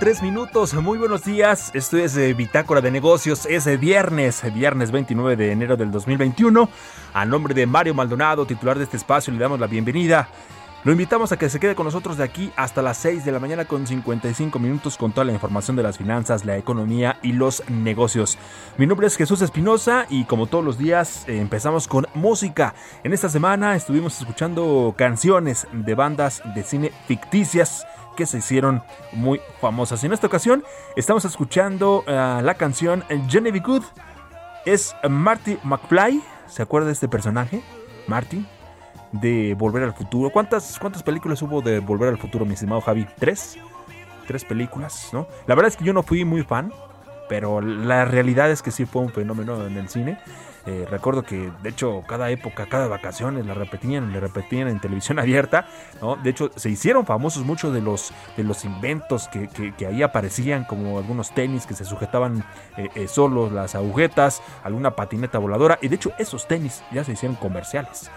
Tres minutos. Muy buenos días. Esto es eh, Bitácora de Negocios. Es eh, viernes, viernes 29 de enero del 2021. A nombre de Mario Maldonado, titular de este espacio, le damos la bienvenida. Lo invitamos a que se quede con nosotros de aquí hasta las 6 de la mañana con 55 minutos con toda la información de las finanzas, la economía y los negocios. Mi nombre es Jesús Espinosa y como todos los días eh, empezamos con música. En esta semana estuvimos escuchando canciones de bandas de cine ficticias que se hicieron muy famosas. En esta ocasión estamos escuchando eh, la canción Jenny Be Good. Es Marty McFly. ¿Se acuerda de este personaje? Marty de Volver al Futuro. ¿Cuántas, ¿Cuántas películas hubo de Volver al Futuro, mi estimado Javi? ¿Tres? Tres películas, ¿no? La verdad es que yo no fui muy fan, pero la realidad es que sí fue un fenómeno en el cine. Eh, recuerdo que, de hecho, cada época, cada vacaciones la repetían, le repetían en televisión abierta. De hecho, se hicieron famosos muchos de los, de los inventos que ahí aparecían, como algunos tenis que se sujetaban eh, eh, solos, las agujetas, alguna patineta voladora, y de hecho, esos tenis ya se hicieron comerciales.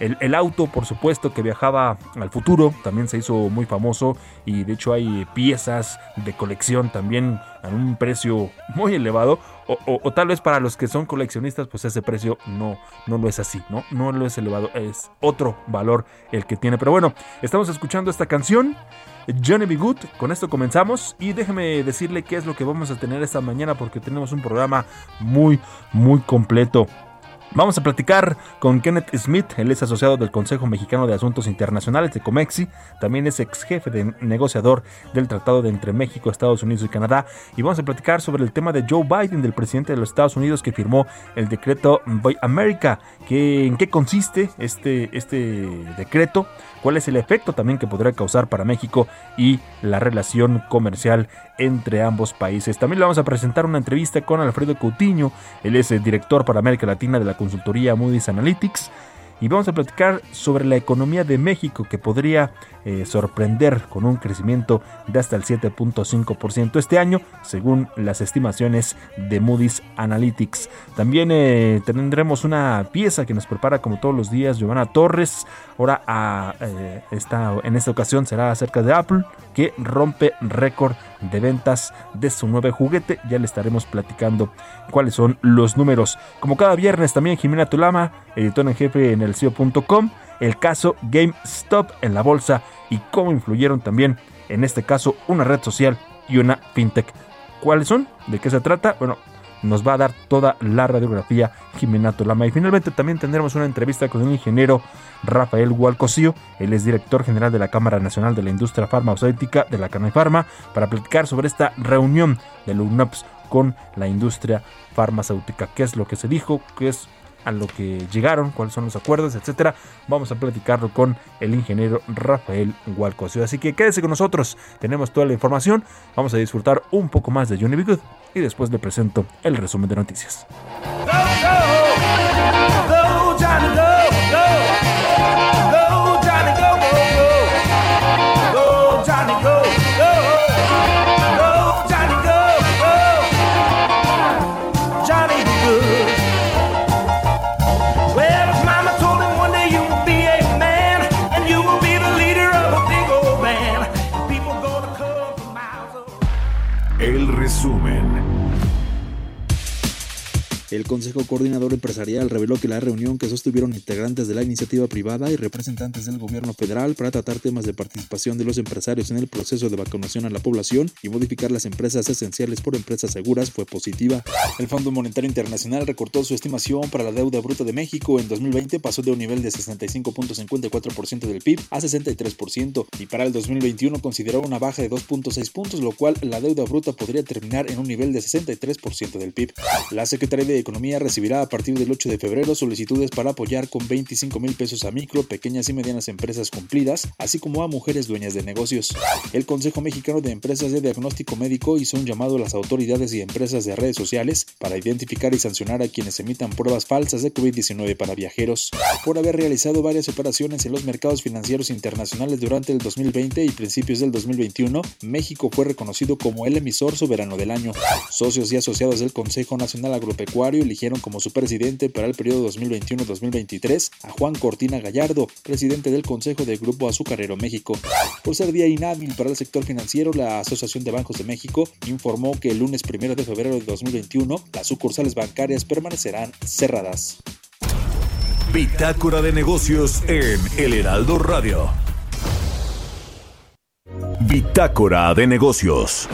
El, el auto, por supuesto, que viajaba al futuro, también se hizo muy famoso y de hecho hay piezas de colección también a un precio muy elevado o, o- tal vez para los que son coleccionistas pues ese precio no, no lo es así, ¿no? No lo es elevado, es otro valor el que tiene. Pero bueno, estamos escuchando esta canción. Johnny B. Good, con esto comenzamos y déjeme decirle qué es lo que vamos a tener esta mañana porque tenemos un programa muy, muy completo. Vamos a platicar con Kenneth Smith, él es asociado del Consejo Mexicano de Asuntos Internacionales de Comexi, también es ex jefe de negociador del Tratado de entre México, Estados Unidos y Canadá, y vamos a platicar sobre el tema de Joe Biden, del presidente de los Estados Unidos que firmó el decreto Buy America, en qué consiste este, este decreto, cuál es el efecto también que podría causar para México y la relación comercial entre ambos países. También le vamos a presentar una entrevista con Alfredo Coutinho, él es el director para América Latina de la consultoría Moody's Analytics. Y vamos a platicar sobre la economía de México que podría eh, sorprender con un crecimiento de hasta el 7.5% este año, según las estimaciones de Moody's Analytics. También eh, tendremos una pieza que nos prepara como todos los días Giovanna Torres. Ahora a, eh, esta, en esta ocasión será acerca de Apple que rompe récord de ventas de su nuevo juguete. Ya le estaremos platicando cuáles son los números. Como cada viernes también Jimena Tulama, editor en jefe en el CIO.com, el caso GameStop en la bolsa y cómo influyeron también en este caso una red social y una fintech. ¿Cuáles son? ¿De qué se trata? Bueno, Nos va a dar toda la radiografía Jimena Tolama. Y finalmente también tendremos una entrevista con el ingeniero Rafael Hualcosío. Él es director general de la Cámara Nacional de la Industria Farmacéutica de la Canafarma para platicar sobre esta reunión del UNOPS con la industria farmacéutica. ¿Qué es lo que se dijo? ¿Qué es a lo que llegaron, cuáles son los acuerdos, etcétera. Vamos a platicarlo con el ingeniero Rafael Hualcosio. Así que quédese con nosotros, tenemos toda la información. Vamos a disfrutar un poco más de Johnny Good y después le presento el resumen de noticias. El Consejo Coordinador Empresarial reveló que la reunión que sostuvieron integrantes de la iniciativa privada y representantes del gobierno federal para tratar temas de participación de los empresarios en el proceso de vacunación a la población y modificar las empresas esenciales por empresas seguras fue positiva. El Fondo Monetario Internacional recortó su estimación para la deuda bruta de México en 2020 pasó de un nivel de 65.54% del PIB a 63% y para el 2021 consideró una baja de 2.6 puntos, lo cual la deuda bruta podría terminar en un nivel de 63% del PIB. La Secretaría de Economía recibirá a partir del 8 de febrero solicitudes para apoyar con 25 mil pesos a micro, pequeñas y medianas empresas cumplidas, así como a mujeres dueñas de negocios. El Consejo Mexicano de Empresas de Diagnóstico Médico hizo un llamado a las autoridades y empresas de redes sociales para identificar y sancionar a quienes emitan pruebas falsas de COVID-19 para viajeros. Por haber realizado varias operaciones en los mercados financieros internacionales durante el 2020 y principios del 2021, México fue reconocido como el emisor soberano del año. Socios y asociados del Consejo Nacional Agropecuario eligieron como su presidente para el periodo 2021-2023 a Juan Cortina Gallardo, presidente del Consejo del Grupo Azucarero México. Por ser día inhábil para el sector financiero, la Asociación de Bancos de México informó que el lunes 1 de febrero de 2021 las sucursales bancarias permanecerán cerradas. Bitácora de negocios en El Heraldo Radio. Bitácora de negocios.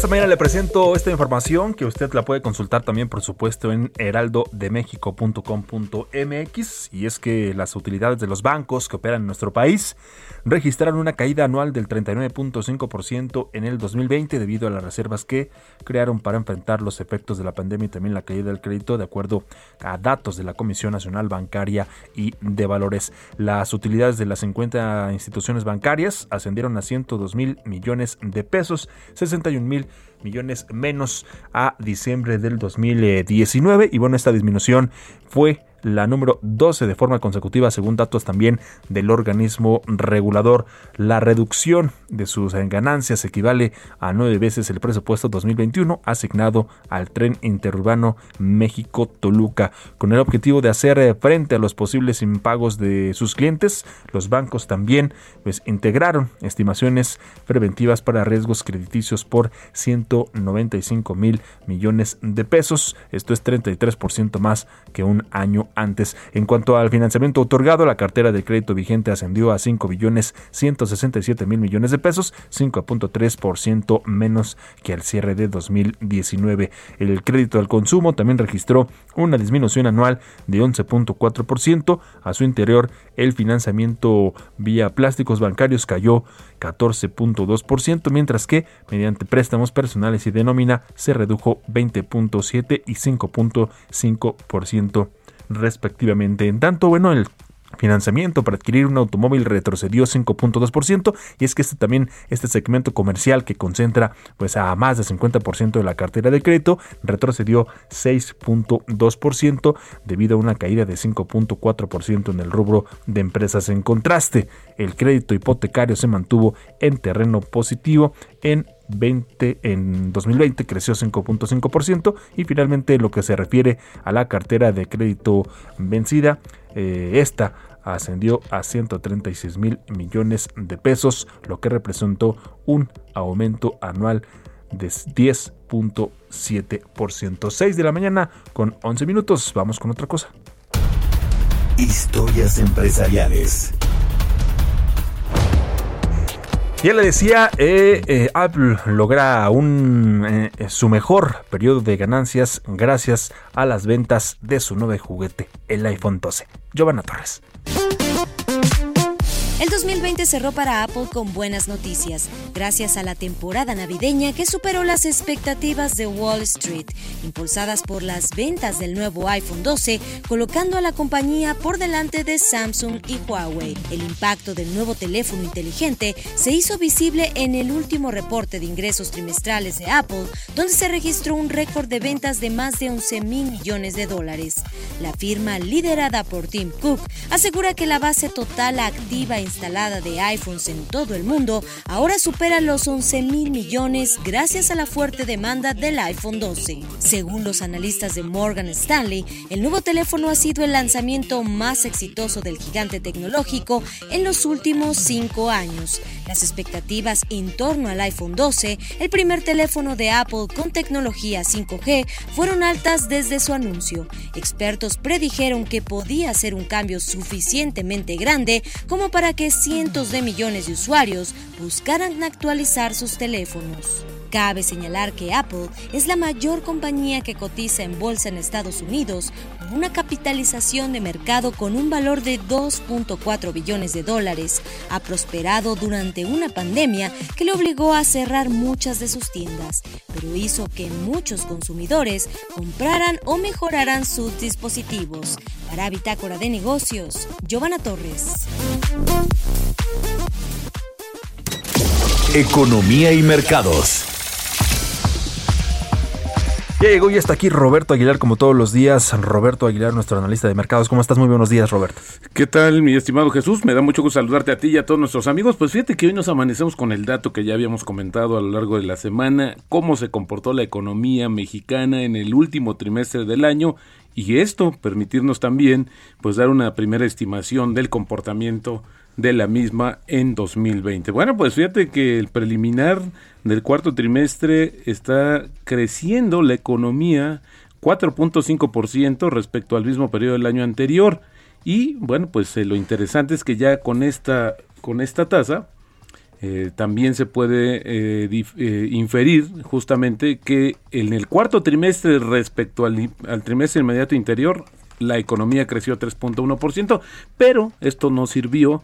Esta mañana le presento esta información que usted la puede consultar también, por supuesto, en heraldodemexico.com.mx. Y es que las utilidades de los bancos que operan en nuestro país registraron una caída anual del 39.5% en el 2020 debido a las reservas que crearon para enfrentar los efectos de la pandemia y también la caída del crédito, de acuerdo a datos de la Comisión Nacional Bancaria y de Valores. Las utilidades de las 50 instituciones bancarias ascendieron a 102 mil millones de pesos, 61 mil millones menos a diciembre del 2019 y bueno, esta disminución fue la número 12 de forma consecutiva según datos también del organismo regulador. La reducción de sus ganancias equivale a nueve veces el presupuesto 2021 asignado al tren interurbano México-Toluca. Con el objetivo de hacer frente a los posibles impagos de sus clientes, los bancos también pues, integraron estimaciones preventivas para riesgos crediticios por 195 mil millones de pesos. Esto es 33% más que un año antes. En cuanto al financiamiento otorgado, la cartera de crédito vigente ascendió a 5 billones 167 mil millones de pesos, 5.3% menos que al cierre de 2019. El crédito al consumo también registró una disminución anual de 11.4%. A su interior, el financiamiento vía plásticos bancarios cayó 14.2%, mientras que mediante préstamos personales y de nómina se redujo 20.7 y 5.5% respectivamente. En tanto, bueno, el financiamiento para adquirir un automóvil retrocedió 5.2% y es que este también este segmento comercial que concentra pues a más del 50% de la cartera de crédito retrocedió 6.2% debido a una caída de 5.4% en el rubro de empresas en contraste. El crédito hipotecario se mantuvo en terreno positivo en 20 en 2020 creció 5.5% y finalmente lo que se refiere a la cartera de crédito vencida, eh, esta ascendió a 136 mil millones de pesos, lo que representó un aumento anual de 10.7%. 6 de la mañana con 11 minutos. Vamos con otra cosa. Historias empresariales. Ya le decía, eh, eh, Apple logra un, eh, su mejor periodo de ganancias gracias a las ventas de su nuevo juguete, el iPhone 12. Giovanna Torres. El 2020 cerró para Apple con buenas noticias, gracias a la temporada navideña que superó las expectativas de Wall Street, impulsadas por las ventas del nuevo iPhone 12, colocando a la compañía por delante de Samsung y Huawei. El impacto del nuevo teléfono inteligente se hizo visible en el último reporte de ingresos trimestrales de Apple, donde se registró un récord de ventas de más de 11 mil millones de dólares. La firma liderada por Tim Cook asegura que la base total activa en instalada de iPhones en todo el mundo ahora supera los 11 mil millones gracias a la fuerte demanda del iPhone 12. Según los analistas de Morgan Stanley, el nuevo teléfono ha sido el lanzamiento más exitoso del gigante tecnológico en los últimos cinco años. Las expectativas en torno al iPhone 12, el primer teléfono de Apple con tecnología 5G, fueron altas desde su anuncio. Expertos predijeron que podía ser un cambio suficientemente grande como para que cientos de millones de usuarios buscaran actualizar sus teléfonos. Cabe señalar que Apple es la mayor compañía que cotiza en bolsa en Estados Unidos una capitalización de mercado con un valor de 2.4 billones de dólares. Ha prosperado durante una pandemia que le obligó a cerrar muchas de sus tiendas, pero hizo que muchos consumidores compraran o mejoraran sus dispositivos. Para Bitácora de Negocios, Giovanna Torres. Economía y mercados. Ya llegó y está aquí Roberto Aguilar, como todos los días. Roberto Aguilar, nuestro analista de mercados. ¿Cómo estás? Muy buenos días, Roberto. ¿Qué tal, mi estimado Jesús? Me da mucho gusto saludarte a ti y a todos nuestros amigos. Pues fíjate que hoy nos amanecemos con el dato que ya habíamos comentado a lo largo de la semana, cómo se comportó la economía mexicana en el último trimestre del año y esto permitirnos también pues dar una primera estimación del comportamiento de la misma en 2020. Bueno, pues fíjate que el preliminar del cuarto trimestre está creciendo la economía 4.5% respecto al mismo periodo del año anterior y bueno, pues eh, lo interesante es que ya con esta con esta tasa eh, también se puede eh, inferir justamente que en el cuarto trimestre respecto al, al trimestre inmediato interior, la economía creció 3.1%, pero esto no sirvió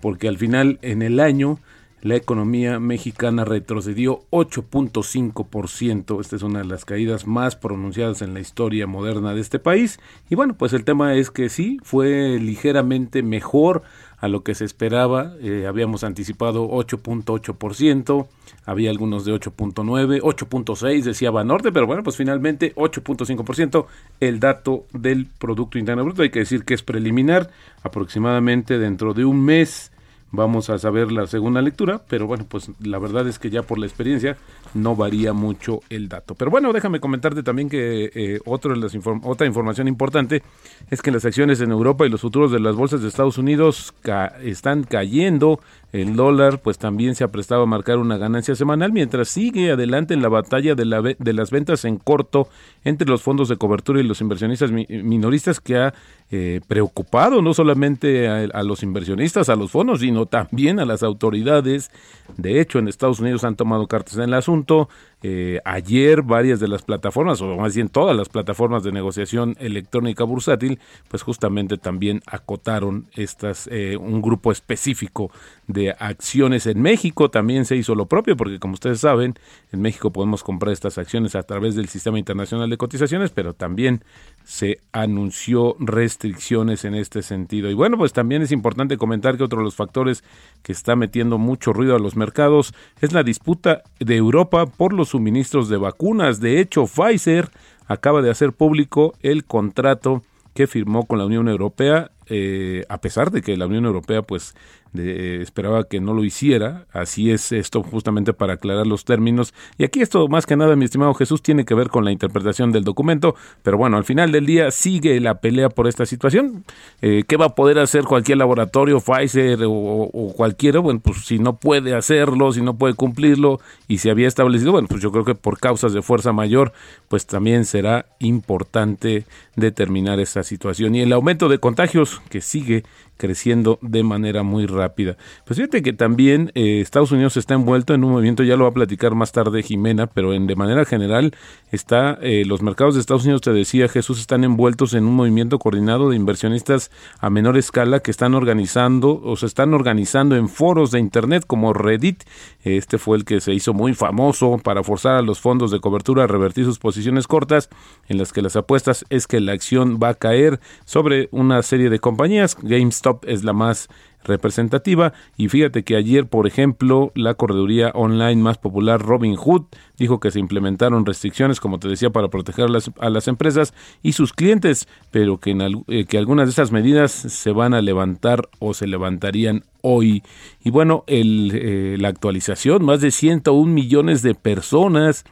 porque al final en el año la economía mexicana retrocedió 8.5%. Esta es una de las caídas más pronunciadas en la historia moderna de este país. Y bueno, pues el tema es que sí, fue ligeramente mejor a lo que se esperaba. Eh, habíamos anticipado 8.8%, había algunos de 8.9, 8.6 decía Banorte, pero bueno, pues finalmente 8.5% el dato del Producto Interno Bruto. Hay que decir que es preliminar, aproximadamente dentro de un mes vamos a saber la segunda lectura, pero bueno, pues la verdad es que ya por la experiencia no varía mucho el dato. Pero bueno, déjame comentarte también que eh, de las otra información importante es que las acciones en Europa y los futuros de las bolsas de Estados Unidos están cayendo el dólar pues también se ha prestado a marcar una ganancia semanal mientras sigue adelante en la batalla de, la, de las ventas en corto entre los fondos de cobertura y los inversionistas minoristas que ha eh, preocupado no solamente a, los inversionistas, a los fondos, sino también a las autoridades. De hecho, en Estados Unidos han tomado cartas en el asunto. Eh, ayer varias de las plataformas, o más bien todas las plataformas de negociación electrónica bursátil, pues justamente también acotaron estas, eh, un grupo específico de acciones en México. También se hizo lo propio, porque como ustedes saben, en México podemos comprar estas acciones a través del Sistema Internacional de Cotizaciones, pero también se anunció restricciones en este sentido. Y bueno, pues también es importante comentar que otro de los factores que está metiendo mucho ruido a los mercados es la disputa de Europa por los suministros de vacunas. De hecho, Pfizer acaba de hacer público el contrato que firmó con la Unión Europea, eh, a pesar de que la Unión Europea pues de, esperaba que no lo hiciera. Así es esto justamente para aclarar los términos. Y aquí esto más que nada, mi estimado Jesús, tiene que ver con la interpretación del documento. Pero bueno, al final del día sigue la pelea por esta situación. Eh, ¿Qué va a poder hacer cualquier laboratorio, Pfizer o, o, cualquiera? Bueno, pues si no puede hacerlo, si no puede cumplirlo y se había establecido, bueno, pues yo creo que por causas de fuerza mayor, pues también será importante determinar esa situación. Y el aumento de contagios que sigue creciendo de manera muy rápida. Pues fíjate que también eh, Estados Unidos está envuelto en un movimiento, ya lo va a platicar más tarde Jimena, pero en, de manera general está, eh, los mercados de Estados Unidos, te decía Jesús, están envueltos en un movimiento coordinado de inversionistas a menor escala que están organizando o se están organizando en foros de Internet como Reddit. Este fue el que se hizo muy famoso para forzar a los fondos de cobertura a revertir sus posiciones cortas en las que las apuestas es que la acción va a caer sobre una serie de compañías. GameStop es la más representativa. Y fíjate que ayer, por ejemplo, la correduría online más popular Robinhood dijo que se implementaron restricciones, como te decía, para proteger a las, empresas y sus clientes, pero que, en, eh, que algunas de esas medidas se van a levantar o se levantarían hoy. Y bueno, el, eh, la actualización, más de 101 millones de personas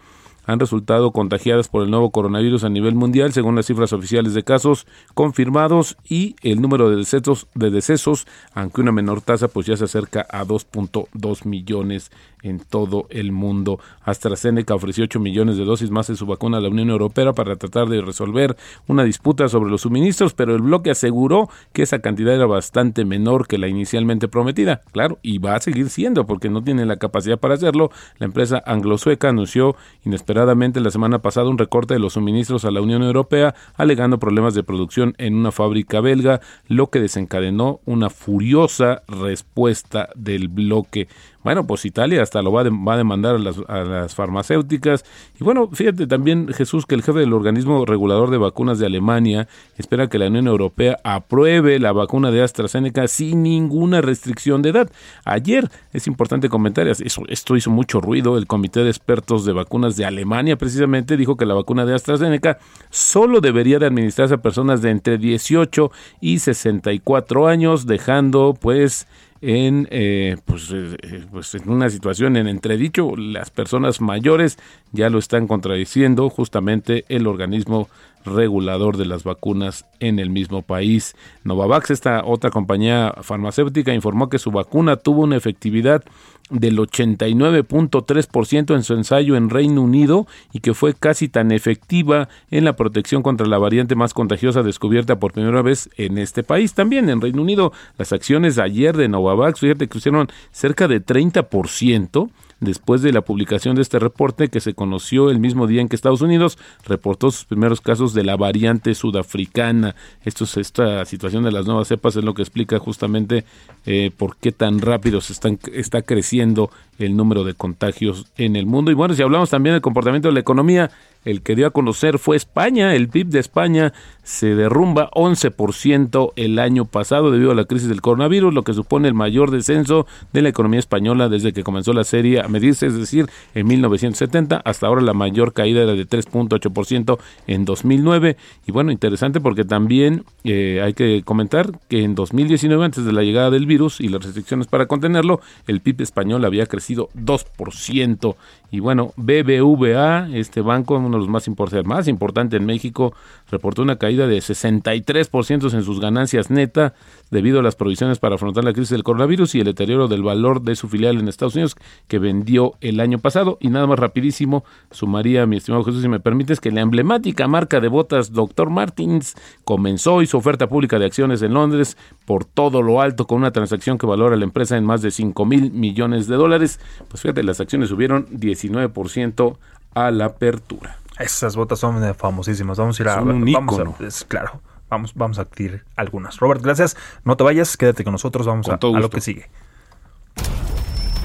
han resultado contagiadas por el nuevo coronavirus a nivel mundial, según las cifras oficiales de casos confirmados y el número de decesos, de decesos aunque una menor tasa, pues ya se acerca a 2.2 millones en todo el mundo. AstraZeneca ofreció 8 millones de dosis más de su vacuna a la Unión Europea para tratar de resolver una disputa sobre los suministros, pero el bloque aseguró que esa cantidad era bastante menor que la inicialmente prometida. Claro, y va a seguir siendo porque no tiene la capacidad para hacerlo. La empresa anglo-sueca anunció inesperadamente la semana pasada un recorte de los suministros a la Unión Europea, alegando problemas de producción en una fábrica belga, lo que desencadenó una furiosa respuesta del bloque. Bueno, pues Italia hasta lo va, va a demandar a las, a las, farmacéuticas. Y bueno, fíjate también, Jesús, que el jefe del organismo regulador de vacunas de Alemania espera que la Unión Europea apruebe la vacuna de AstraZeneca sin ninguna restricción de edad. Ayer, es importante comentar, eso, esto hizo mucho ruido, el Comité de Expertos de Vacunas de Alemania precisamente dijo que la vacuna de AstraZeneca solo debería de administrarse a personas de entre 18 y 64 años, dejando pues en, eh, pues, eh, eh, pues, en una situación en entredicho. Las personas mayores ya lo están contradiciendo justamente el organismo regulador de las vacunas en el mismo país. Novavax, esta otra compañía farmacéutica, informó que su vacuna tuvo una efectividad del 89.3% en su ensayo en Reino Unido y que fue casi tan efectiva en la protección contra la variante más contagiosa descubierta por primera vez en este país. También en Reino Unido, las acciones ayer de Novavax, fíjate que hicieron cerca de 30% después de la publicación de este reporte que se conoció el mismo día en que Estados Unidos reportó sus primeros casos de la variante sudafricana. Esto es, esta situación de las nuevas cepas es lo que explica justamente eh, por qué tan rápido se están, está creciendo el número de contagios en el mundo. Y bueno, si hablamos también del comportamiento de la economía, el que dio a conocer fue España. El PIB de España se derrumba 11% el año pasado debido a la crisis del coronavirus, lo que supone el mayor descenso de la economía española desde que comenzó la serie a medirse, es decir, en 1970. Hasta ahora la mayor caída era de 3.8% en 2009. Y bueno, interesante porque también eh, hay que comentar que en 2019, antes de la llegada del virus y las restricciones para contenerlo, el PIB español había crecido 2%. Y bueno, BBVA, este banco, uno de los más, importantes, más importante en México, reportó una caída de 63% en sus ganancias neta debido a las provisiones para afrontar la crisis del coronavirus y el deterioro del valor de su filial en Estados Unidos que vendió el año pasado. Y nada más rapidísimo, sumaría, mi estimado Jesús, si me permites, que la emblemática marca de botas Dr. Martins comenzó y su oferta pública de acciones en Londres por todo lo alto con una transacción que valora la empresa en más de 5 mil millones de dólares. Pues fíjate, las acciones subieron 19% a la apertura. Esas botas son eh, famosísimas. Vamos a ir a. un vamos a, claro. Vamos, vamos a adquirir algunas. Robert, gracias. No te vayas, quédate con nosotros. Vamos a, a, lo que sigue.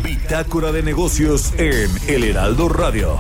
Bitácora de negocios en El Heraldo Radio.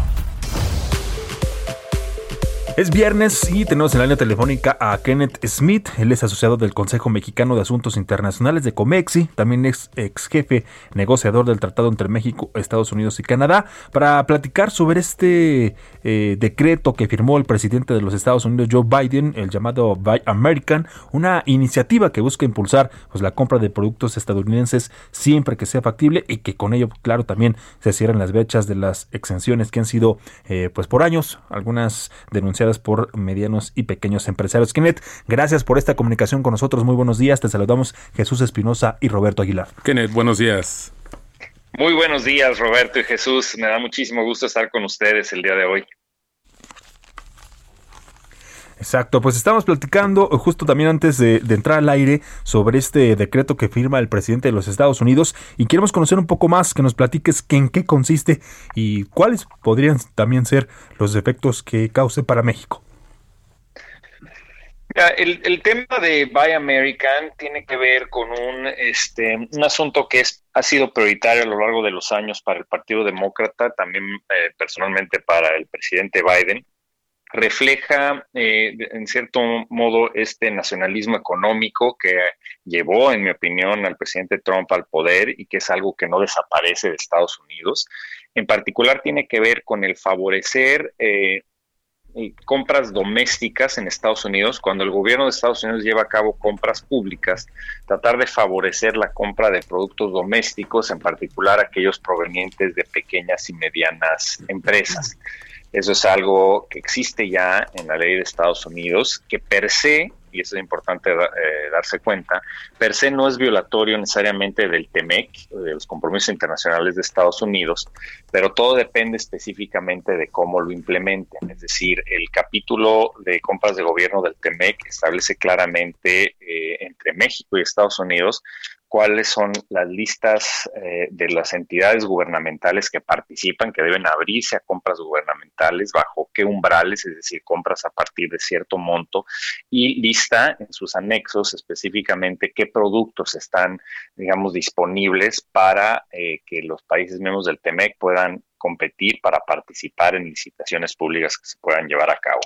Es viernes y tenemos en la línea telefónica a Kenneth Smith. Él es asociado del Consejo Mexicano de Asuntos Internacionales de COMEXI, también es ex jefe negociador del Tratado entre México, Estados Unidos y Canadá, para platicar sobre este eh, decreto que firmó el presidente de los Estados Unidos, Joe Biden, el llamado Buy American, una iniciativa que busca impulsar pues, la compra de productos estadounidenses siempre que sea factible y que con ello, claro, también se cierran las brechas de las exenciones que han sido eh, pues por años, algunas denunciadas por medianos y pequeños empresarios. Kenneth, gracias por esta comunicación con nosotros. Muy buenos días. Te saludamos Jesús Espinosa y Roberto Aguilar. Kenneth, buenos días. Muy buenos días, Roberto y Jesús. Me da muchísimo gusto estar con ustedes el día de hoy. Exacto, pues estamos platicando justo también antes de, entrar al aire sobre este decreto que firma el presidente de los Estados Unidos y queremos conocer un poco más, que nos platiques en qué consiste y cuáles podrían también ser los efectos que cause para México. El, tema de Buy American tiene que ver con un, este, un asunto que es, ha sido prioritario a lo largo de los años para el Partido Demócrata, también eh, personalmente para el presidente Biden. Refleja, eh, en cierto modo, este nacionalismo económico que llevó, en mi opinión, al presidente Trump al poder y que es algo que no desaparece de Estados Unidos. En particular, tiene que ver con el favorecer eh, compras domésticas en Estados Unidos, cuando el gobierno de Estados Unidos lleva a cabo compras públicas, tratar de favorecer la compra de productos domésticos, en particular aquellos provenientes de pequeñas y medianas empresas. Eso es algo que existe ya en la ley de Estados Unidos, que per se y eso es importante eh, darse cuenta, per se no es violatorio necesariamente del TEMEC, de los compromisos internacionales de Estados Unidos, pero todo depende específicamente de cómo lo implementen. Es decir, el capítulo de compras de gobierno del TEMEC establece claramente eh, entre México y Estados Unidos cuáles son las listas eh, de las entidades gubernamentales que participan, que deben abrirse a compras gubernamentales, bajo qué umbrales, es decir, compras a partir de cierto monto, y lista en sus anexos específicamente qué productos están, digamos, disponibles para eh, que los países miembros del TEMEC puedan competir para participar en licitaciones públicas que se puedan llevar a cabo.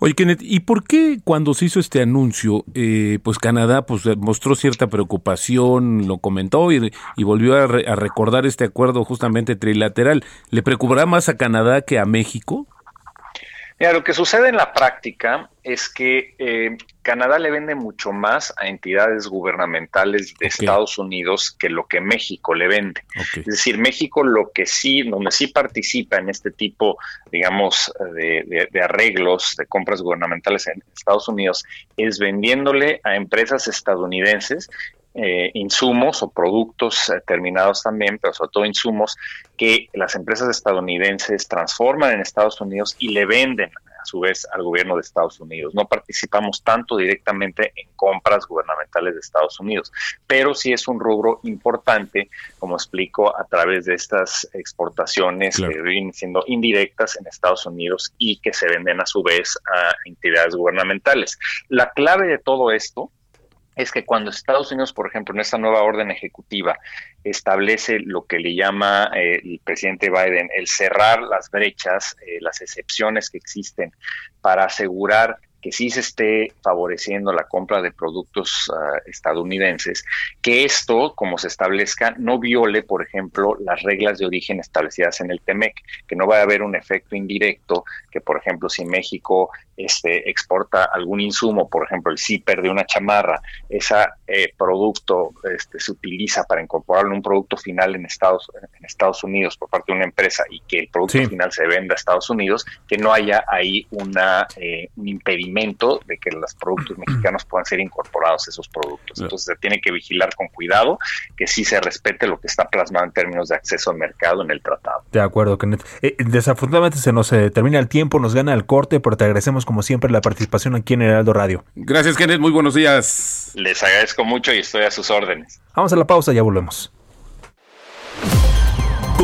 Oye, Kenneth, ¿y por qué cuando se hizo este anuncio, eh, pues Canadá pues mostró cierta preocupación, lo comentó y, volvió a, a, recordar este acuerdo justamente trilateral? ¿Le preocupará más a Canadá que a México? Mira, lo que sucede en la práctica es que eh, Canadá le vende mucho más a entidades gubernamentales de Estados Unidos que lo que México le vende. Es decir, México lo que sí, donde sí participa en este tipo, digamos, de, arreglos de compras gubernamentales en Estados Unidos, es vendiéndole a empresas estadounidenses eh, insumos o productos eh, terminados también, pero sobre todo insumos que las empresas estadounidenses transforman en Estados Unidos y le venden a su vez al gobierno de Estados Unidos. No participamos tanto directamente en compras gubernamentales de Estados Unidos, pero sí es un rubro importante, como explico, a través de estas exportaciones que vienen siendo indirectas en Estados Unidos y que se venden a su vez a entidades gubernamentales. La clave de todo esto es que cuando Estados Unidos, por ejemplo, en esta nueva orden ejecutiva, establece lo que le llama eh, el presidente Biden el cerrar las brechas, eh, las excepciones que existen para asegurar que sí se esté favoreciendo la compra de productos ah, estadounidenses, que esto, como se establezca, no viole, por ejemplo, las reglas de origen establecidas en el TEMEC, que no va a haber un efecto indirecto, que por ejemplo, si México este, exporta algún insumo, por ejemplo, el zipper de una chamarra, ese eh, producto este, se utiliza para incorporarlo en un producto final en Estados, en Estados Unidos por parte de una empresa y que el producto final se venda a Estados Unidos, que no haya ahí una, eh, un impedimento de que los productos mexicanos puedan ser incorporados a esos productos. Entonces se tiene que vigilar con cuidado que sí se respete lo que está plasmado en términos de acceso al mercado en el tratado. De acuerdo, Kenneth. Eh, desafortunadamente se nos eh, termina el tiempo, nos gana el corte, pero te agradecemos como siempre la participación aquí en Heraldo Radio. Gracias, Kenneth. Muy buenos días. Les agradezco mucho y estoy a sus órdenes. Vamos a la pausa, ya volvemos.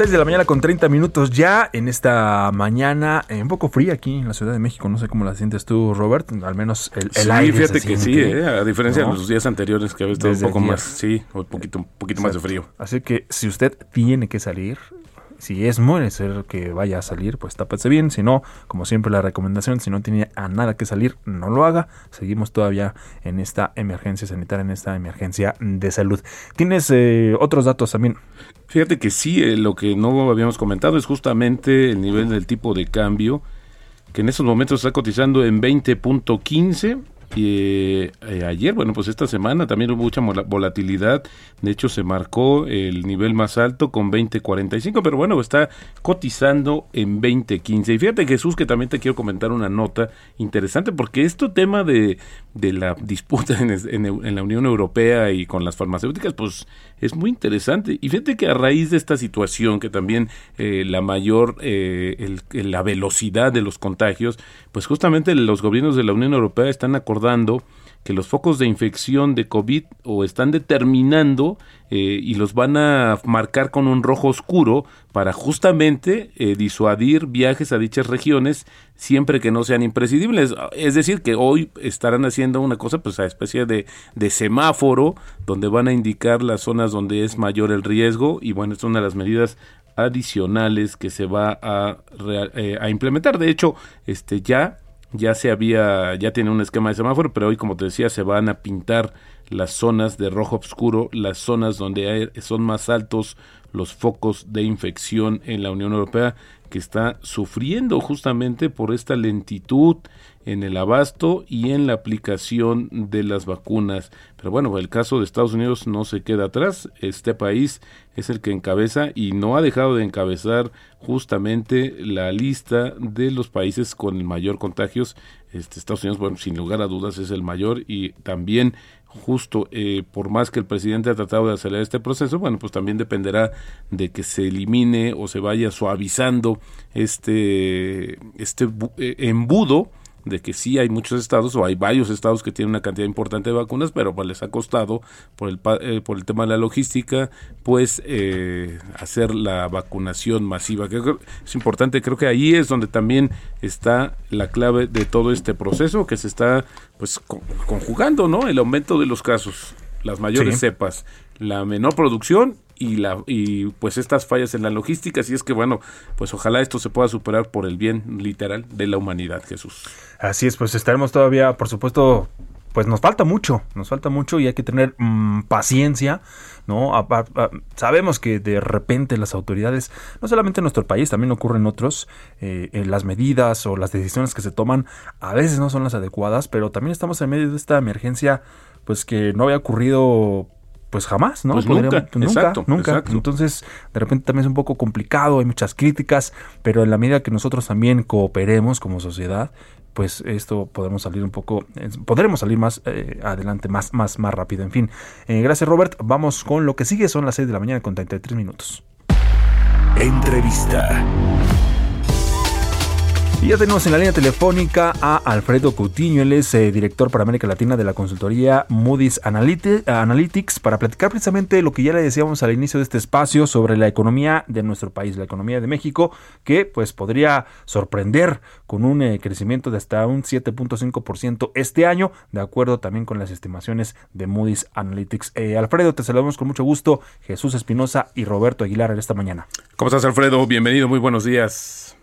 6 de la mañana con 30 minutos ya en esta mañana, eh, un poco fría aquí en la Ciudad de México. No sé cómo la sientes tú, Robert. Al menos el, el sí, fíjate que sí, eh, a diferencia de los días anteriores que había estado un poco más, sí, un poquito, un poquito más de frío. Así que si usted tiene que salir, si es muy necesario que vaya a salir, pues tápese bien. Si no, como siempre la recomendación, si no tiene a nada que salir, no lo haga. Seguimos todavía en esta emergencia sanitaria, en esta emergencia de salud. ¿Tienes eh, otros datos también? Fíjate que sí, eh, lo que no habíamos comentado es justamente el nivel del tipo de cambio, que en estos momentos está cotizando en 20.15 y eh, ayer, bueno, pues esta semana también hubo mucha volatilidad. De hecho, se marcó el nivel más alto con 20.45, pero bueno, está cotizando en 20.15. Y fíjate, Jesús, que también te quiero comentar una nota interesante, porque este tema de, de la disputa en, en, la Unión Europea y con las farmacéuticas, pues es muy interesante. Y fíjate que a raíz de esta situación, que también eh, la mayor, eh, la velocidad de los contagios, pues justamente los gobiernos de la Unión Europea están acordando dando que los focos de infección de COVID o están determinando eh, y los van a marcar con un rojo oscuro para justamente eh, disuadir viajes a dichas regiones siempre que no sean imprescindibles. Es decir, que hoy estarán haciendo una cosa, pues a especie de, de semáforo, donde van a indicar las zonas donde es mayor el riesgo y bueno, es una de las medidas adicionales que se va a, eh, a implementar. De hecho, este ya ya se había, ya tiene un esquema de semáforo, pero hoy, como te decía, se van a pintar las zonas de rojo oscuro, las zonas donde son más altos los focos de infección en la Unión Europea, que está sufriendo justamente por esta lentitud en el abasto y en la aplicación de las vacunas. Pero bueno, el caso de Estados Unidos no se queda atrás. Este país es el que encabeza y no ha dejado de encabezar justamente la lista de los países con el mayor contagios. Este, Estados Unidos, bueno, sin lugar a dudas es el mayor y también justo eh, por más que el presidente ha tratado de acelerar este proceso, bueno, pues también dependerá de que se elimine o se vaya suavizando este, este eh, embudo de que sí hay muchos estados o hay varios estados que tienen una cantidad importante de vacunas, pero pues les ha costado por el, eh, por el tema de la logística, pues eh, hacer la vacunación masiva. Creo que es importante, creo que ahí es donde también está la clave de todo este proceso que se está pues conjugando, ¿no? El aumento de los casos, las mayores cepas, la menor producción y la y pues estas fallas en la logística así es que bueno pues ojalá esto se pueda superar por el bien literal de la humanidad Jesús así es pues estaremos todavía por supuesto pues nos falta mucho, nos falta mucho y hay que tener mm, paciencia, ¿no? sabemos que de repente las autoridades, no solamente en nuestro país, también ocurre en otros, eh, en las medidas o las decisiones que se toman a veces no son las adecuadas, pero también estamos en medio de esta emergencia, pues que no había ocurrido pues jamás, ¿no? Pues nunca, exacto, nunca. Entonces, de repente también es un poco complicado, hay muchas críticas, pero en la medida que nosotros también cooperemos como sociedad, pues esto podemos salir un poco, podremos salir más eh, adelante, más, más, más rápido. En fin, eh, gracias Robert. Vamos con lo que sigue, son las 6 de la mañana con 33 minutos. Entrevista. Y ya tenemos en la línea telefónica a Alfredo Coutinho, él es eh, director para América Latina de la consultoría Moody's Analytics, para platicar precisamente lo que ya le decíamos al inicio de este espacio sobre la economía de nuestro país, la economía de México, que pues podría sorprender con un eh, crecimiento de hasta un 7.5% este año, de acuerdo también con las estimaciones de Moody's Analytics. Eh, Alfredo, te saludamos con mucho gusto, Jesús Espinosa y Roberto Aguilar esta mañana. ¿Cómo estás, Alfredo? Bienvenido, muy buenos días.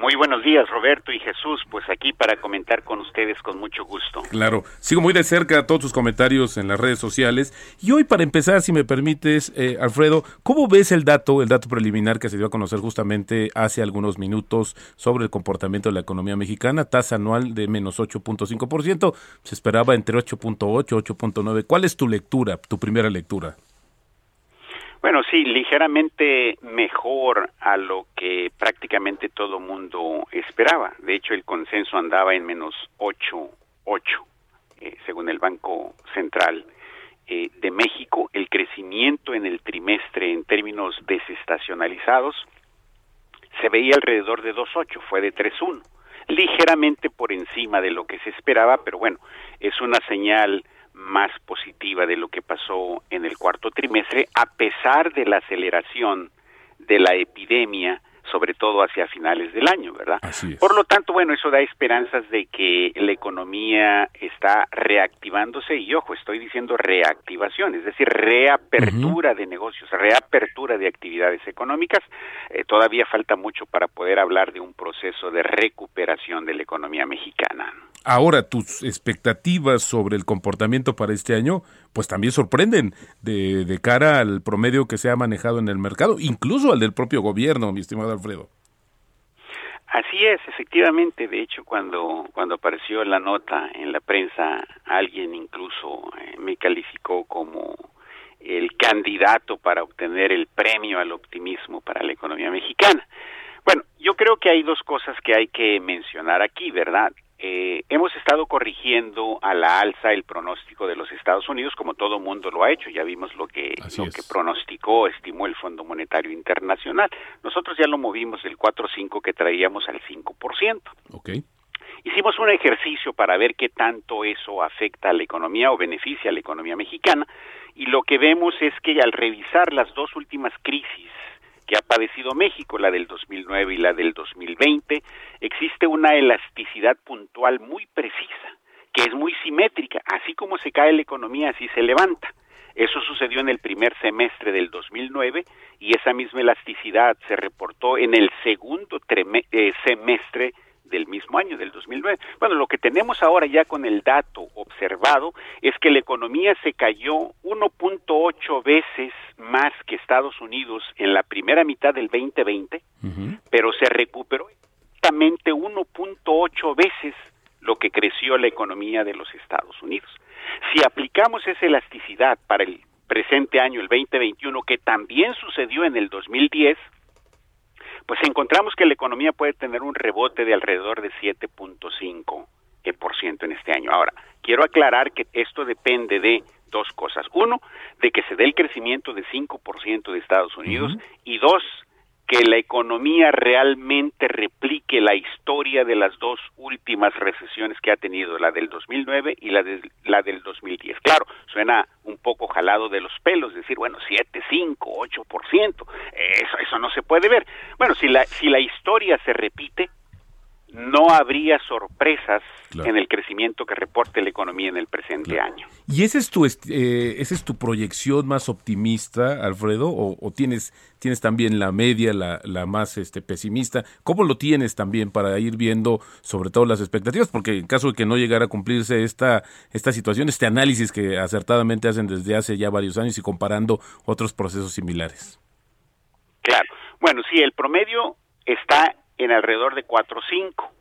Muy buenos días, Roberto y Jesús. Pues aquí para comentar con ustedes con mucho gusto. Claro, sigo muy de cerca todos tus comentarios en las redes sociales. Y hoy, para empezar, si me permites, eh, Alfredo, ¿cómo ves el dato, el dato preliminar que se dio a conocer justamente hace algunos minutos sobre el comportamiento de la economía mexicana? Tasa anual de menos 8.5%. Se esperaba entre 8.8 y 8.9. ¿Cuál es tu lectura, tu primera lectura? Bueno, sí, ligeramente mejor a lo que prácticamente todo mundo esperaba. De hecho, el consenso andaba en menos 8, 8, eh, según el Banco Central eh, de México. El crecimiento en el trimestre en términos desestacionalizados se veía alrededor de 2.8, fue de 3.1, ligeramente por encima de lo que se esperaba, pero bueno, es una señal más positiva de lo que pasó en el cuarto trimestre, a pesar de la aceleración de la epidemia, sobre todo hacia finales del año, ¿verdad? Por lo tanto, bueno, eso da esperanzas de que la economía está reactivándose y ojo, estoy diciendo reactivación, es decir, reapertura de negocios, reapertura de actividades económicas. Eh, todavía falta mucho para poder hablar de un proceso de recuperación de la economía mexicana. Ahora, tus expectativas sobre el comportamiento para este año, pues también sorprenden de, de cara al promedio que se ha manejado en el mercado, incluso al del propio gobierno, mi estimado Alfredo. Así es, efectivamente. De hecho, cuando, cuando apareció la nota en la prensa, alguien incluso eh, me calificó como el candidato para obtener el premio al optimismo para la economía mexicana. Bueno, yo creo que hay dos cosas que hay que mencionar aquí, ¿verdad? Eh, hemos estado corrigiendo a la alza el pronóstico de los Estados Unidos, como todo mundo lo ha hecho. Ya vimos lo que, lo que pronosticó, estimó el Fondo Monetario Internacional. Nosotros ya lo movimos del 4.5 que traíamos al 5%. Okay. Hicimos un ejercicio para ver qué tanto eso afecta a la economía o beneficia a la economía mexicana y lo que vemos es que al revisar las dos últimas crisis que ha padecido México, la del 2009 y la del 2020, existe una elasticidad puntual muy precisa, que es muy simétrica, así como se cae la economía, así se levanta. Eso sucedió en el primer semestre del 2009 y esa misma elasticidad se reportó en el segundo eh, semestre del mismo año, del 2009. Bueno, lo que tenemos ahora ya con el dato observado es que la economía se cayó 1.8 veces más que Estados Unidos en la primera mitad del 2020, pero se recuperó exactamente 1.8 veces lo que creció la economía de los Estados Unidos. Si aplicamos esa elasticidad para el presente año, el 2021, que también sucedió en el 2010, pues encontramos que la economía puede tener un rebote de alrededor de 7.5% en este año. Ahora, quiero aclarar que esto depende de dos cosas. Uno, de que se dé el crecimiento de 5% de Estados Unidos y dos, que la economía realmente replique la historia de las dos últimas recesiones que ha tenido, la del 2009 y la, de, la del 2010. Claro, suena un poco jalado de los pelos, decir, bueno, 7, 5, 8%, eso, eso no se puede ver. Bueno, si la, si la historia se repite, no habría sorpresas en el crecimiento que reporte la economía en el presente año. ¿Y esa es tu eh, esa es tu proyección más optimista, Alfredo, o, tienes tienes también la media, la, la, más este pesimista? ¿Cómo lo tienes también para ir viendo sobre todo las expectativas? Porque en caso de que no llegara a cumplirse esta esta situación, este análisis que acertadamente hacen desde hace ya varios años y comparando otros procesos similares. Claro. Bueno, sí, el promedio está en alrededor de 4.5.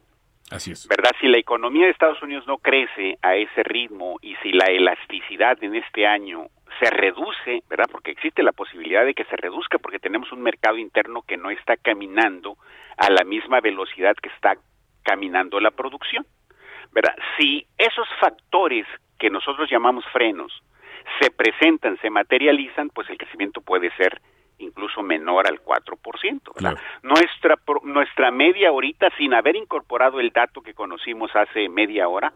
¿Verdad? Si la economía de Estados Unidos no crece a ese ritmo y si la elasticidad en este año se reduce, ¿verdad? Porque existe la posibilidad de que se reduzca porque tenemos un mercado interno que no está caminando a la misma velocidad que está caminando la producción. ¿Verdad? Si esos factores que nosotros llamamos frenos se presentan, se materializan, pues el crecimiento puede ser incluso menor al 4%. ¿verdad? Nuestra, nuestra media ahorita, sin haber incorporado el dato que conocimos hace media hora,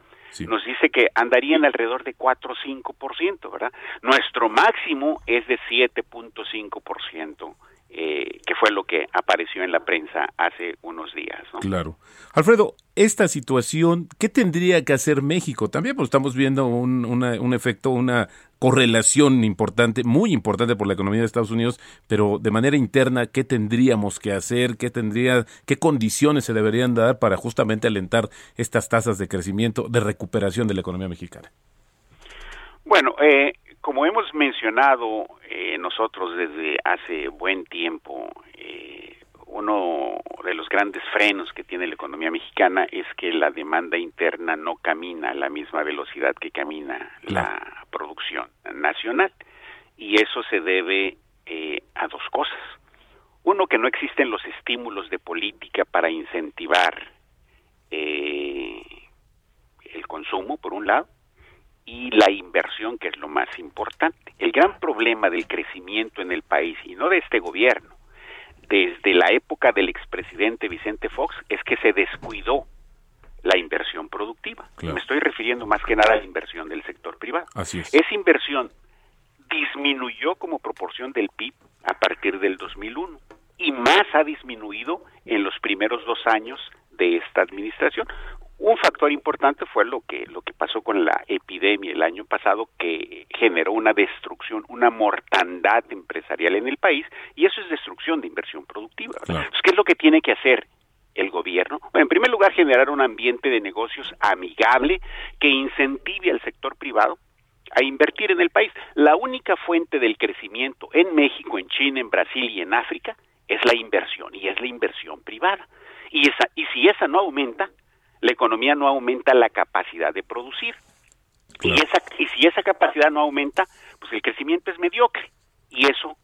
nos dice que andarían alrededor de 4 o 5%, ¿verdad? Nuestro máximo es de 7.5%. Eh, que fue lo que apareció en la prensa hace unos días. ¿no? Claro. Alfredo, esta situación, ¿qué tendría que hacer México? También pues, estamos viendo un, un efecto, una correlación importante, muy importante por la economía de Estados Unidos, pero de manera interna, ¿qué tendríamos que hacer? ¿Qué tendría, qué condiciones se deberían dar para justamente alentar estas tasas de crecimiento, de recuperación de la economía mexicana? Bueno, eh, como hemos mencionado eh, nosotros desde hace buen tiempo, eh, uno de los grandes frenos que tiene la economía mexicana es que la demanda interna no camina a la misma velocidad que camina la producción nacional. Y eso se debe eh, a dos cosas. Uno, que no existen los estímulos de política para incentivar el consumo, por un lado, y la inversión, que es lo más importante. El gran problema del crecimiento en el país, y no de este gobierno, desde la época del expresidente Vicente Fox, es que se descuidó la inversión productiva. Me estoy refiriendo más que nada a la inversión del sector privado. Así es. Esa inversión disminuyó como proporción del PIB a partir del 2001 y y más ha disminuido en los primeros dos años de esta administración. Un factor importante fue lo que lo que pasó con la epidemia el año pasado que generó una destrucción, una mortandad empresarial en el país y eso es destrucción de inversión productiva. ¿Qué es lo que tiene que hacer el gobierno? Bueno, en primer lugar, generar un ambiente de negocios amigable que incentive al sector privado a invertir en el país. La única fuente del crecimiento en México, en China, en Brasil y en África es la inversión y es la inversión privada. Y esa y si esa no aumenta, la economía no aumenta la capacidad de producir. Y, esa, y si esa capacidad no aumenta, pues el crecimiento es mediocre. Y eso,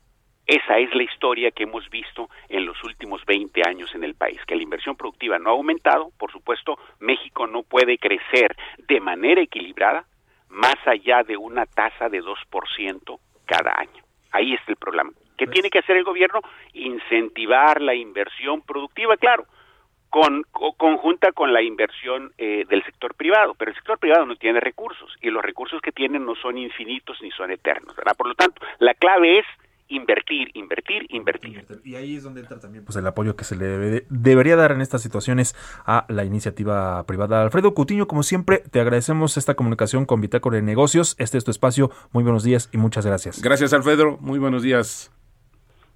esa es la historia que hemos visto en los últimos 20 años en el país, que la inversión productiva no ha aumentado. Por supuesto, México no puede crecer de manera equilibrada más allá de una tasa de 2% cada año. Ahí está el problema. ¿Qué pues tiene que hacer el gobierno? Incentivar la inversión productiva, claro con, conjunta con la inversión eh, del sector privado, pero el sector privado no tiene recursos y los recursos que tienen no son infinitos ni son eternos, ¿verdad? Por lo tanto, la clave es invertir, invertir, invertir. Y ahí es donde entra también pues, el apoyo que se le debería dar en estas situaciones a la iniciativa privada. Alfredo Cutiño, como siempre, te agradecemos esta comunicación con Bitácora de Negocios. Este es tu espacio. Muy buenos días y muchas gracias. Gracias, Alfredo. Muy buenos días.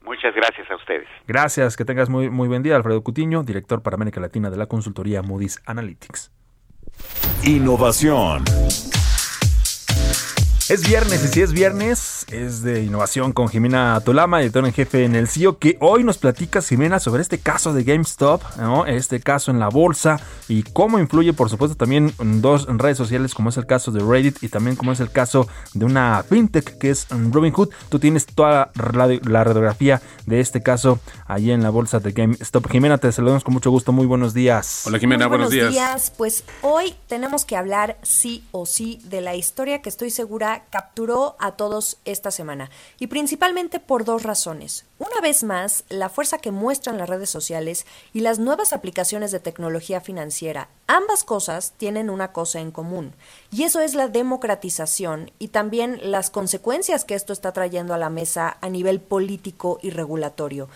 Muchas gracias a ustedes. Gracias, que tengas muy, muy buen día, Alfredo Cutiño, director para América Latina de la consultoría Moody's Analytics. Innovación. Es viernes y si es viernes es de innovación con Jimena Tolama, editor en jefe en el CIO, que hoy nos platica Jimena sobre este caso de GameStop, ¿no? este caso en la bolsa y cómo influye por supuesto también en dos redes sociales como es el caso de Reddit y también como es el caso de una fintech que es Robinhood. Tú tienes toda la, radiografía de este caso allí en la bolsa de GameStop. Jimena, te saludamos con mucho gusto. Muy buenos días. Hola Jimena, buenos, buenos días. Pues hoy tenemos que hablar sí o sí de la historia que estoy segura capturó a todos esta semana, y principalmente por dos razones. Una vez más, la fuerza que muestran las redes sociales y las nuevas aplicaciones de tecnología financiera. Ambas cosas tienen una cosa en común, y eso es la democratización y también las consecuencias que esto está trayendo a la mesa a nivel político y regulatorio.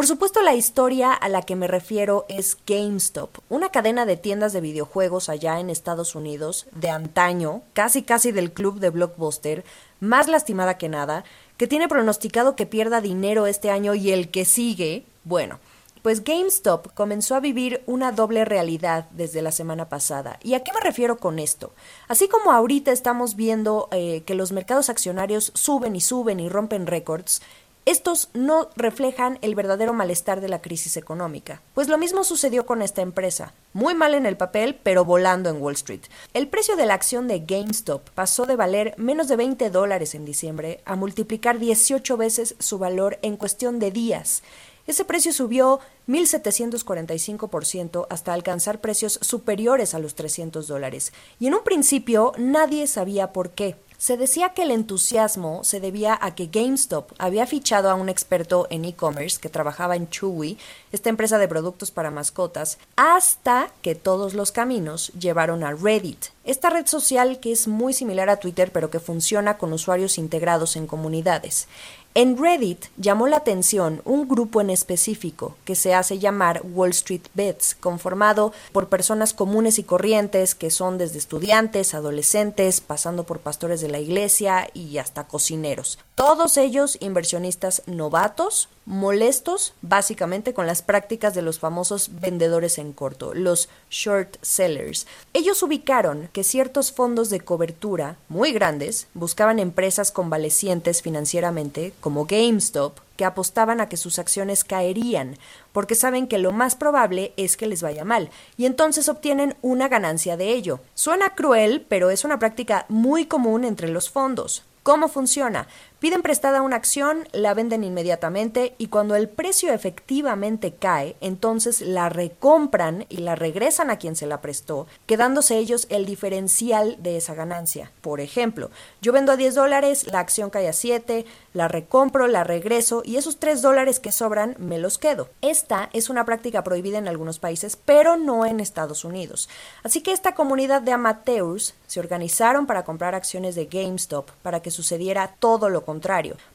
Por supuesto, la historia a la que me refiero es GameStop, una cadena de tiendas de videojuegos allá en Estados Unidos, de antaño, casi casi del club de Blockbuster, más lastimada que nada, que tiene pronosticado que pierda dinero este año y el que sigue, bueno, pues GameStop comenzó a vivir una doble realidad desde la semana pasada. ¿Y a qué me refiero con esto? Así como ahorita estamos viendo eh, que los mercados accionarios suben y suben y rompen récords, estos no reflejan el verdadero malestar de la crisis económica. Pues lo mismo sucedió con esta empresa. Muy mal en el papel, pero volando en Wall Street. El precio de la acción de GameStop pasó de valer menos de 20 dólares en diciembre a multiplicar 18 veces su valor en cuestión de días. Ese precio subió 1.745% hasta alcanzar precios superiores a los 300 dólares. Y en un principio nadie sabía por qué. Se decía que el entusiasmo se debía a que GameStop había fichado a un experto en e-commerce que trabajaba en Chewy, esta empresa de productos para mascotas, hasta que todos los caminos llevaron a Reddit, esta red social que es muy similar a Twitter pero que funciona con usuarios integrados en comunidades. En Reddit llamó la atención un grupo en específico que se hace llamar Wall Street Bets, conformado por personas comunes y corrientes que son desde estudiantes, adolescentes, pasando por pastores de la iglesia y hasta cocineros. Todos ellos inversionistas novatos, molestos básicamente con las prácticas de los famosos vendedores en corto, los short sellers. Ellos ubicaron que ciertos fondos de cobertura muy grandes buscaban empresas convalecientes financieramente como GameStop, que apostaban a que sus acciones caerían, porque saben que lo más probable es que les vaya mal, y entonces obtienen una ganancia de ello. Suena cruel, pero es una práctica muy común entre los fondos. ¿Cómo funciona? Piden prestada una acción, la venden inmediatamente y cuando el precio efectivamente cae, entonces la recompran y la regresan a quien se la prestó, quedándose ellos el diferencial de esa ganancia. Por ejemplo, yo vendo a 10 dólares, la acción cae a 7, la recompro, la regreso y esos 3 dólares que sobran me los quedo. Esta es una práctica prohibida en algunos países, pero no en Estados Unidos. Así que esta comunidad de amateurs se organizaron para comprar acciones de GameStop para que sucediera todo lo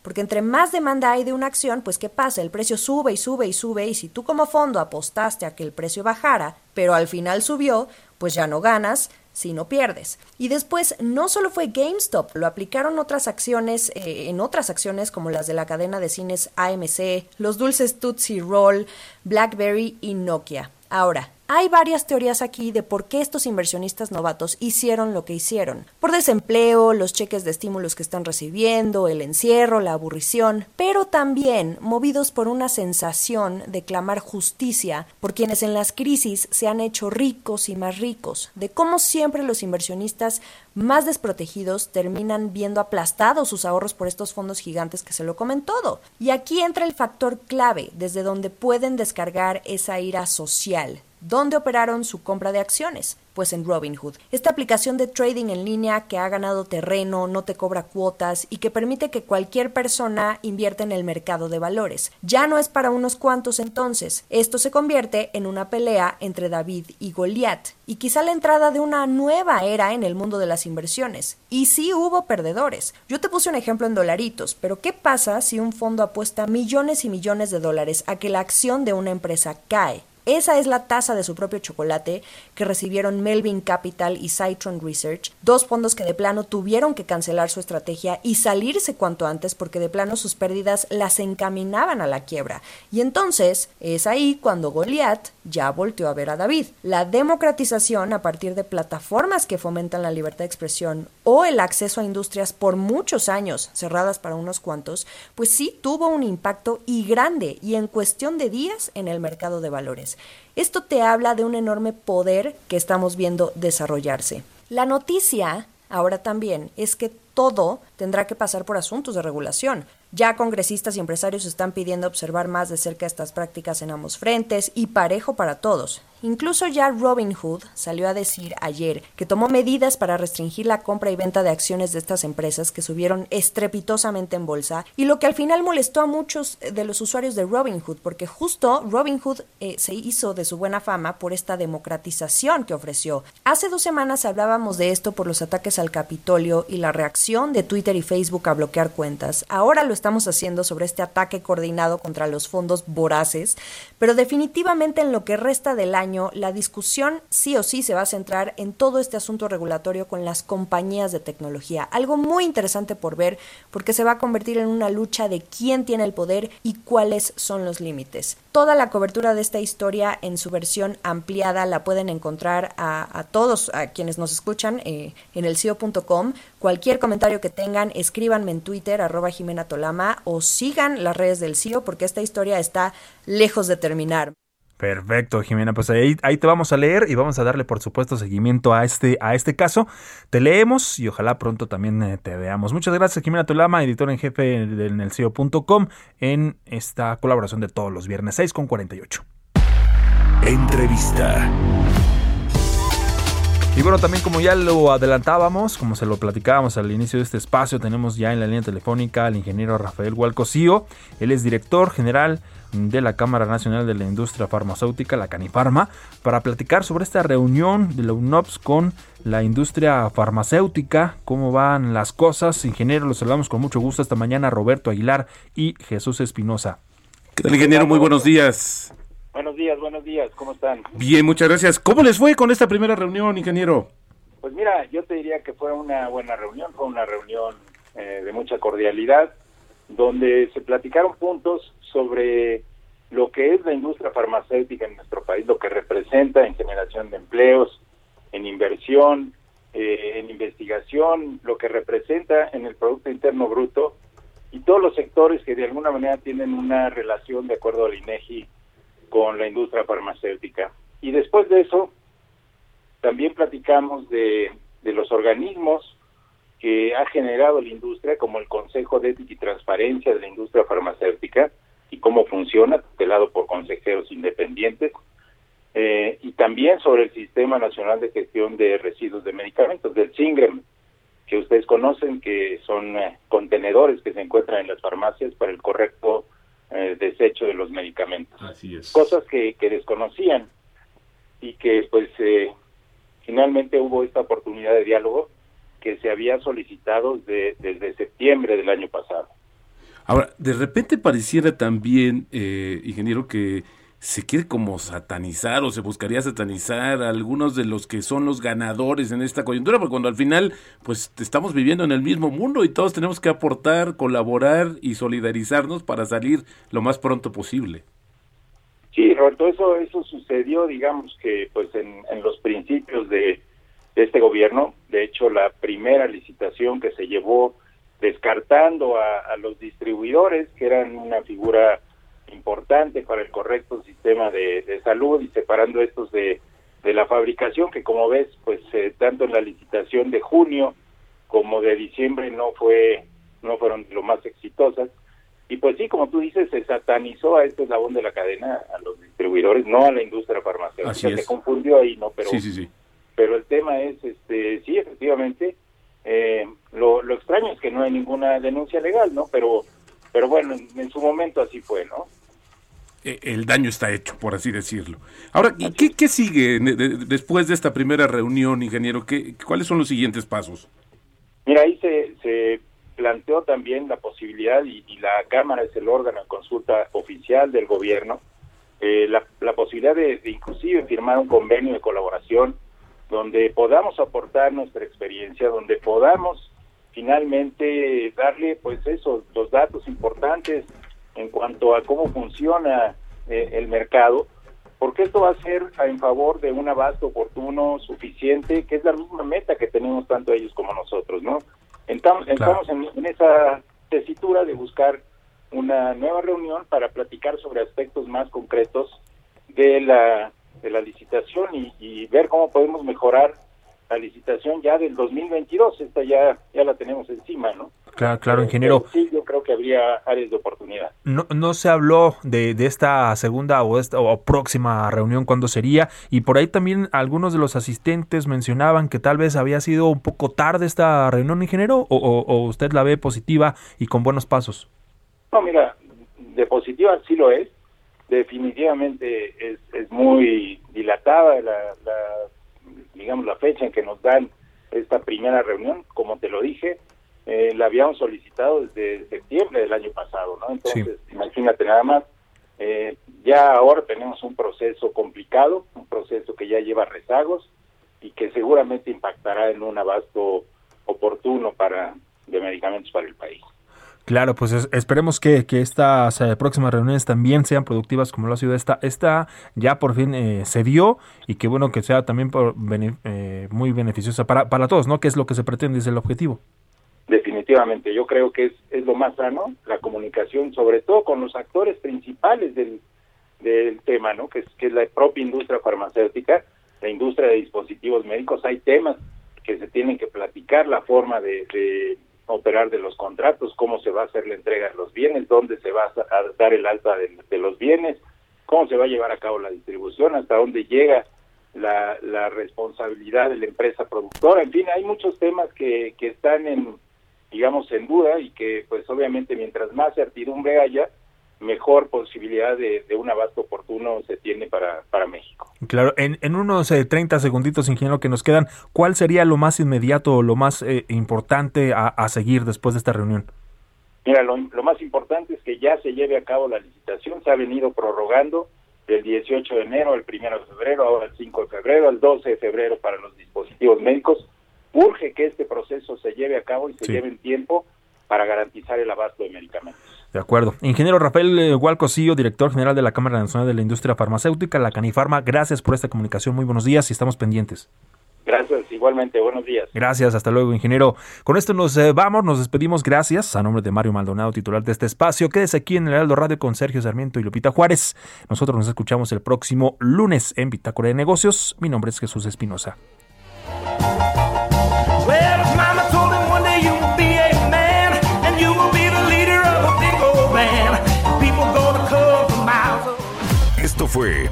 porque entre más demanda hay de una acción, pues ¿qué pasa? El precio sube y sube y sube y si tú como fondo apostaste a que el precio bajara, pero al final subió, pues ya no ganas, si no pierdes. Y después no solo fue GameStop, lo aplicaron otras acciones, eh, en otras acciones como las de la cadena de cines AMC, los dulces Tootsie Roll, BlackBerry y Nokia. Ahora, hay varias teorías aquí de por qué estos inversionistas novatos hicieron lo que hicieron. Por desempleo, los cheques de estímulos que están recibiendo, el encierro, la aburrición, pero también movidos por una sensación de clamar justicia por quienes en las crisis se han hecho ricos y más ricos, de cómo siempre los inversionistas más desprotegidos terminan viendo aplastados sus ahorros por estos fondos gigantes que se lo comen todo. Y aquí entra el factor clave desde donde pueden descargar esa ira social ¿Dónde operaron su compra de acciones? Pues en Robinhood. Esta aplicación de trading en línea que ha ganado terreno, no te cobra cuotas y que permite que cualquier persona invierta en el mercado de valores. Ya no es para unos cuantos entonces. Esto se convierte en una pelea entre David y Goliat y quizá la entrada de una nueva era en el mundo de las inversiones. Y sí hubo perdedores. Yo te puse un ejemplo en dolaritos, pero ¿qué pasa si un fondo apuesta millones y millones de dólares a que la acción de una empresa cae? Esa es la tasa de su propio chocolate que recibieron Melvin Capital y Citron Research, dos fondos que de plano tuvieron que cancelar su estrategia y salirse cuanto antes porque de plano sus pérdidas las encaminaban a la quiebra. Y entonces es ahí cuando Goliath ya volteó a ver a David. La democratización a partir de plataformas que fomentan la libertad de expresión o el acceso a industrias por muchos años cerradas para unos cuantos, pues sí tuvo un impacto y grande y en cuestión de días en el mercado de valores. Esto te habla de un enorme poder que estamos viendo desarrollarse. La noticia ahora también es que todo tendrá que pasar por asuntos de regulación. Ya congresistas y empresarios están pidiendo observar más de cerca estas prácticas en ambos frentes y parejo para todos. Incluso ya Robinhood salió a decir ayer que tomó medidas para restringir la compra y venta de acciones de estas empresas que subieron estrepitosamente en bolsa y lo que al final molestó a muchos de los usuarios de Robinhood porque justo Robinhood eh, se hizo de su buena fama por esta democratización que ofreció. Hace dos semanas hablábamos de esto por los ataques al Capitolio y la reacción de Twitter y Facebook a bloquear cuentas. Ahora lo estamos haciendo sobre este ataque coordinado contra los fondos voraces, pero definitivamente en lo que resta del año la discusión sí o sí se va a centrar en todo este asunto regulatorio con las compañías de tecnología. Algo muy interesante por ver porque se va a convertir en una lucha de quién tiene el poder y cuáles son los límites. Toda la cobertura de esta historia en su versión ampliada la pueden encontrar a, todos a quienes nos escuchan eh, en el CIO.com. Cualquier comentario que tengan, escríbanme en Twitter, arroba Jimena Tolama, o sigan las redes del CIO porque esta historia está lejos de terminar. Perfecto, Jimena. Pues ahí, ahí, te vamos a leer y vamos a darle, por supuesto, seguimiento a este, a este caso. Te leemos y ojalá pronto también eh, te veamos. Muchas gracias, Jimena Tolama, editor en jefe del Nelseo.com, en esta colaboración de todos los viernes 6 con 48. Entrevista. Y bueno, también como ya lo adelantábamos, como se lo platicábamos al inicio de este espacio, tenemos ya en la línea telefónica al ingeniero Rafael Hualcosío. Él es director general de la Cámara Nacional de la Industria Farmacéutica, la Canifarma, para platicar sobre esta reunión de la UNOPS con la industria farmacéutica, cómo van las cosas. Ingeniero, los saludamos con mucho gusto esta mañana, Roberto Aguilar y Jesús Espinosa. ¿Qué tal, ingeniero? Muy buenos días. Buenos días, buenos días, ¿cómo están? Bien, muchas gracias. ¿Cómo les fue con esta primera reunión, ingeniero? Pues mira, yo te diría que fue una buena reunión, fue una reunión eh, de mucha cordialidad, donde se platicaron puntos sobre lo que es la industria farmacéutica en nuestro país, lo que representa en generación de empleos, en inversión, eh, en investigación, lo que representa en el Producto Interno Bruto y todos los sectores que de alguna manera tienen una relación, de acuerdo al INEGI, con la industria farmacéutica. Y después de eso, también platicamos de, los organismos que ha generado la industria, como el Consejo de Ética y Transparencia de la Industria Farmacéutica, y cómo funciona, tutelado por consejeros independientes, eh, y también sobre el Sistema Nacional de Gestión de Residuos de Medicamentos, del SINGREM, que ustedes conocen, que son eh, contenedores que se encuentran en las farmacias para el correcto eh, desecho de los medicamentos. Así es. Cosas que, que desconocían y que pues eh, finalmente hubo esta oportunidad de diálogo que se había solicitado desde septiembre del año pasado. Ahora, de repente pareciera también, eh, ingeniero, que se quiere como satanizar o se buscaría satanizar a algunos de los que son los ganadores en esta coyuntura, porque cuando al final pues estamos viviendo en el mismo mundo y todos tenemos que aportar, colaborar y solidarizarnos para salir lo más pronto posible. Sí, Roberto, eso, eso sucedió, digamos que pues en, los principios de, este gobierno, de hecho la primera licitación que se llevó descartando a los distribuidores, que eran una figura importante para el correcto sistema de, salud y separando estos de, de, la fabricación, que como ves, pues eh, tanto en la licitación de junio como de diciembre no fue no fueron lo más exitosas. Y pues sí, como tú dices, se satanizó a este eslabón de la cadena, a los distribuidores, no a la industria farmacéutica. Se confundió ahí, ¿no? Pero, sí, sí, sí. pero el tema es, este sí, efectivamente, eh, lo, lo extraño es que no hay ninguna denuncia legal, ¿no? Pero pero bueno, en, su momento así fue, ¿no? E, el daño está hecho, por así decirlo. Ahora, ¿qué, qué sigue después de esta primera reunión, ingeniero? ¿Qué, ¿Cuáles son los siguientes pasos? Mira, ahí se, se planteó también la posibilidad, y, la Cámara es el órgano de consulta oficial del gobierno, eh, la, la, posibilidad de, de, inclusive firmar un convenio de colaboración donde podamos aportar nuestra experiencia, donde podamos finalmente darle pues eso, los datos importantes en cuanto a cómo funciona eh, el mercado, porque esto va a ser en favor de un abasto oportuno, suficiente, que es la misma meta que tenemos tanto ellos como nosotros, ¿no? Estamos, en, esa tesitura de buscar una nueva reunión para platicar sobre aspectos más concretos de la, de la licitación y, y ver cómo podemos mejorar la licitación ya del 2022, esta ya, ya la tenemos encima, ¿no? Claro, claro, ingeniero. Sí, yo creo que habría áreas de oportunidad. No, no se habló de, de esta segunda o, esta, o próxima reunión, cuándo sería, y por ahí también algunos de los asistentes mencionaban que tal vez había sido un poco tarde esta reunión, ingeniero, o, o, usted la ve positiva y con buenos pasos. No, mira, de positiva sí lo es, definitivamente es, es muy dilatada la, la digamos, la fecha en que nos dan esta primera reunión, como te lo dije, eh, la habíamos solicitado desde septiembre del año pasado, ¿no? Entonces, imagínate nada más, eh, ya ahora tenemos un proceso complicado, un proceso que ya lleva rezagos y que seguramente impactará en un abasto oportuno para de medicamentos para el país. Claro, pues esperemos que, que estas eh, próximas reuniones también sean productivas como lo ha sido esta. Esta ya por fin eh, se dio y que bueno que sea también por, eh, muy beneficiosa para, para todos, ¿no? Que es lo que se pretende, es el objetivo. Definitivamente, yo creo que es, es lo más sano, la comunicación, sobre todo con los actores principales del, del tema, ¿no? Que es, que es la propia industria farmacéutica, la industria de dispositivos médicos. Hay temas que se tienen que platicar, la forma de operar de los contratos, cómo se va a hacer la entrega de los bienes, dónde se va a dar el alta de, los bienes, cómo se va a llevar a cabo la distribución, hasta dónde llega la, la responsabilidad de la empresa productora. En fin, hay muchos temas que, que están en, digamos, en duda y que, pues obviamente, mientras más certidumbre haya, mejor posibilidad de, un abasto oportuno se tiene para, para México. Claro, en, en unos 30 eh, segunditos, ingeniero, que nos quedan, ¿cuál sería lo más inmediato o lo más eh, importante a, seguir después de esta reunión? Mira, lo, más importante es que ya se lleve a cabo la licitación, se ha venido prorrogando del 18 de enero al 1 de febrero, ahora el 5 de febrero, al 12 de febrero para los dispositivos médicos. Urge que este proceso se lleve a cabo y se lleve en tiempo para garantizar el abasto de medicamentos. De acuerdo. Ingeniero Rafael Hualcosillo, eh, director general de la Cámara Nacional de la Industria Farmacéutica, la Canifarma, gracias por esta comunicación. Muy buenos días y estamos pendientes. Gracias, igualmente, buenos días. Gracias, hasta luego, ingeniero. Con esto nos eh, vamos, nos despedimos, gracias. A nombre de Mario Maldonado, titular de este espacio, quédese aquí en el Heraldo Radio con Sergio Sarmiento y Lupita Juárez. Nosotros nos escuchamos el próximo lunes en Bitácora de Negocios. Mi nombre es Jesús Espinosa.